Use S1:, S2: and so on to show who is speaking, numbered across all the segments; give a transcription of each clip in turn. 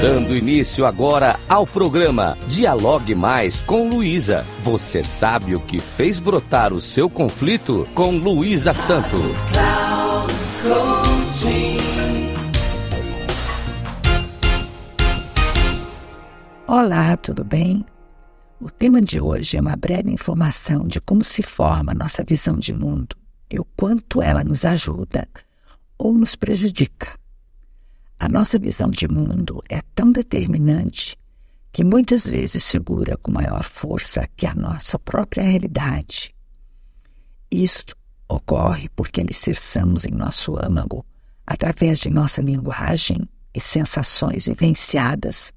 S1: Dando início agora ao programa Dialogue Mais com Luísa. Você sabe o que fez brotar o seu conflito com Luísa Santo.
S2: Olá, tudo bem? O tema de hoje é uma breve informação de como se forma nossa visão de mundo e o quanto ela nos ajuda ou nos prejudica. A nossa visão de mundo é tão determinante que muitas vezes segura com maior força que a nossa própria realidade. Isto ocorre porque alicerçamos em nosso âmago, através de nossa linguagem e sensações vivenciadas,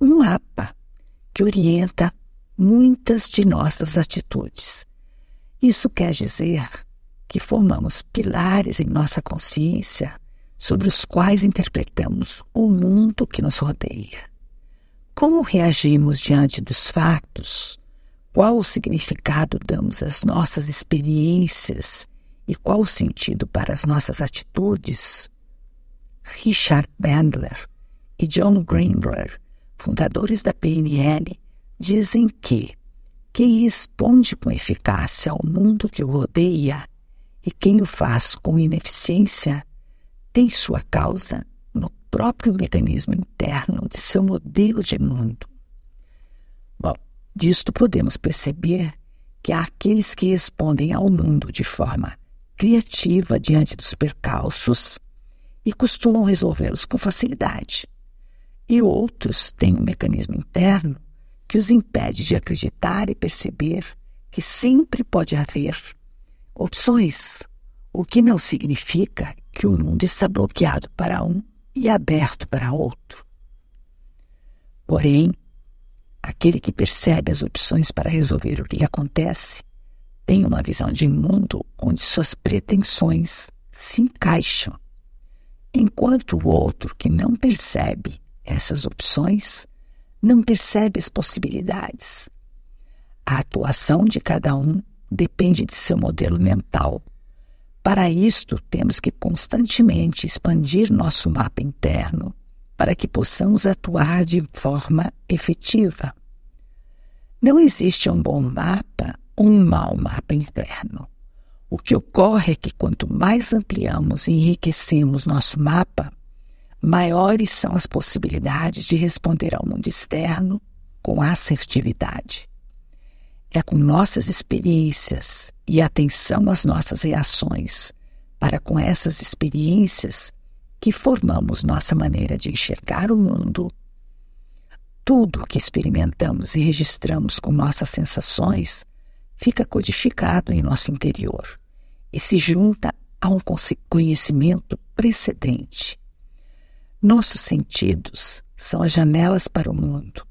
S2: um mapa que orienta muitas de nossas atitudes. Isso quer dizer que formamos pilares em nossa consciência sobre os quais interpretamos o mundo que nos rodeia. Como reagimos diante dos fatos? Qual o significado damos às nossas experiências e qual o sentido para as nossas atitudes? Richard Bandler e John Greenberg, fundadores da PNL, dizem que quem responde com eficácia ao mundo que o rodeia e quem o faz com ineficiência tem sua causa no próprio mecanismo interno de seu modelo de mundo. Bom, disto podemos perceber que há aqueles que respondem ao mundo de forma criativa diante dos percalços e costumam resolvê-los com facilidade. E outros têm um mecanismo interno que os impede de acreditar e perceber que sempre pode haver opções o que não significa que o mundo está bloqueado para um e aberto para outro. Porém, aquele que percebe as opções para resolver o que acontece tem uma visão de mundo onde suas pretensões se encaixam, enquanto o outro que não percebe essas opções não percebe as possibilidades. A atuação de cada um depende de seu modelo mental para isto, temos que constantemente expandir nosso mapa interno para que possamos atuar de forma efetiva. Não existe um bom mapa ou um mau mapa interno. O que ocorre é que quanto mais ampliamos e enriquecemos nosso mapa, maiores são as possibilidades de responder ao mundo externo com assertividade. É com nossas experiências e atenção às nossas reações para com essas experiências que formamos nossa maneira de enxergar o mundo. Tudo o que experimentamos e registramos com nossas sensações fica codificado em nosso interior e se junta a um conhecimento precedente. Nossos sentidos são as janelas para o mundo,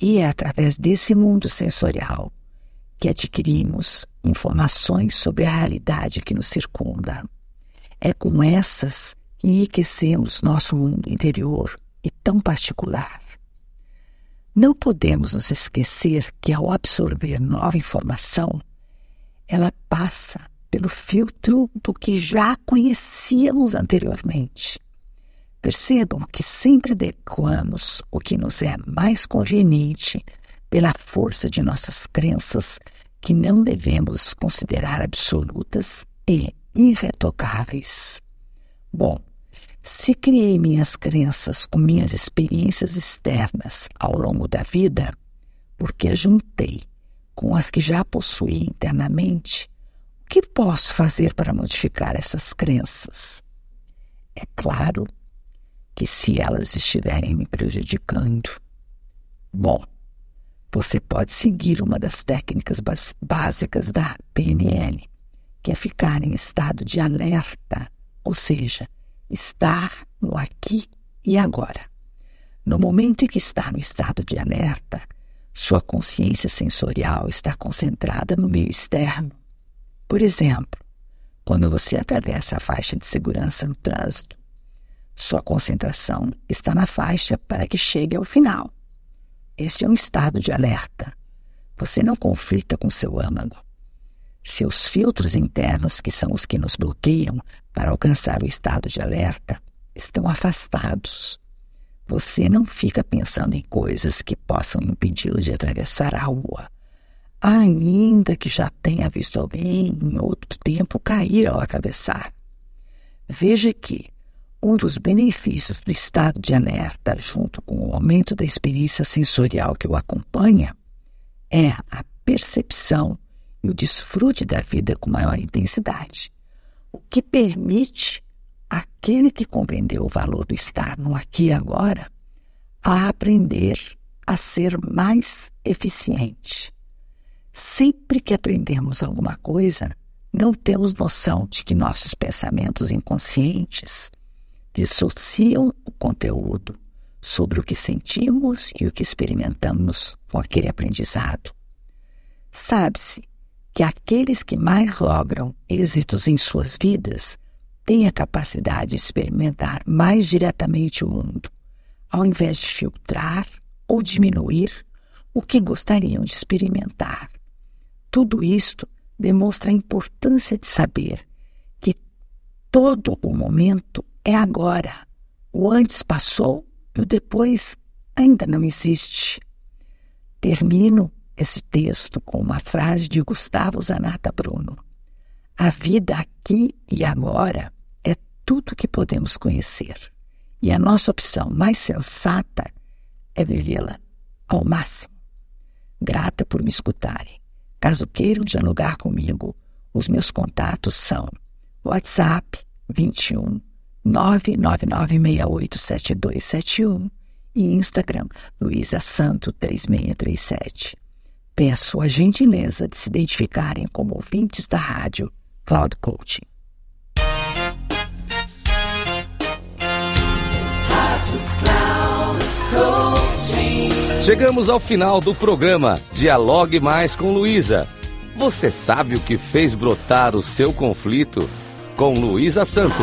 S2: e é através desse mundo sensorial que adquirimos informações sobre a realidade que nos circunda. É com essas que enriquecemos nosso mundo interior e tão particular. Não podemos nos esquecer que, ao absorver nova informação, ela passa pelo filtro do que já conhecíamos anteriormente. Percebam que sempre adequamos o que nos é mais conveniente pela força de nossas crenças que não devemos considerar absolutas e irretocáveis. Bom, se criei minhas crenças com minhas experiências externas ao longo da vida, porque juntei com as que já possuí internamente, o que posso fazer para modificar essas crenças? É claro que se elas estiverem me prejudicando, bom, você pode seguir uma das técnicas básicas da PNL, que é ficar em estado de alerta, ou seja, estar no aqui e agora. No momento em que está no estado de alerta, sua consciência sensorial está concentrada no meio externo. Por exemplo, quando você atravessa a faixa de segurança no trânsito, sua concentração está na faixa para que chegue ao final. Este é um estado de alerta. Você não conflita com seu âmago. Seus filtros internos, que são os que nos bloqueiam para alcançar o estado de alerta, estão afastados. você não fica pensando em coisas que possam impedi-lo de atravessar a rua, ainda que já tenha visto alguém em outro tempo cair ao atravessar. Veja que um dos benefícios do estado de alerta, junto com o aumento da experiência sensorial que o acompanha, é a percepção e o desfrute da vida com maior intensidade, o que permite aquele que compreendeu o valor do estar no aqui e agora a aprender a ser mais eficiente. Sempre que aprendemos alguma coisa, não temos noção de que nossos pensamentos inconscientes dissociam o conteúdo sobre o que sentimos e o que experimentamos com aquele aprendizado. Sabe-se que aqueles que mais logram êxitos em suas vidas têm a capacidade de experimentar mais diretamente o mundo, ao invés de filtrar ou diminuir o que gostariam de experimentar. Tudo isto demonstra a importância de saber que todo o momento é agora. O antes passou e o depois ainda não existe. Termino esse texto com uma frase de Gustavo Zanata Bruno. A vida aqui e agora é tudo que podemos conhecer. E a nossa opção mais sensata é vivê-la ao máximo. Grata por me escutarem. Caso queiram dialogar comigo, os meus contatos são WhatsApp 21 999687271 e Instagram Luísa Santo 3637. Peço a gentileza de se identificarem como ouvintes da rádio Cloud Coaching.
S1: Chegamos ao final do programa Dialogue Mais com Luísa. Você sabe o que fez brotar o seu conflito? Com Luísa Santo.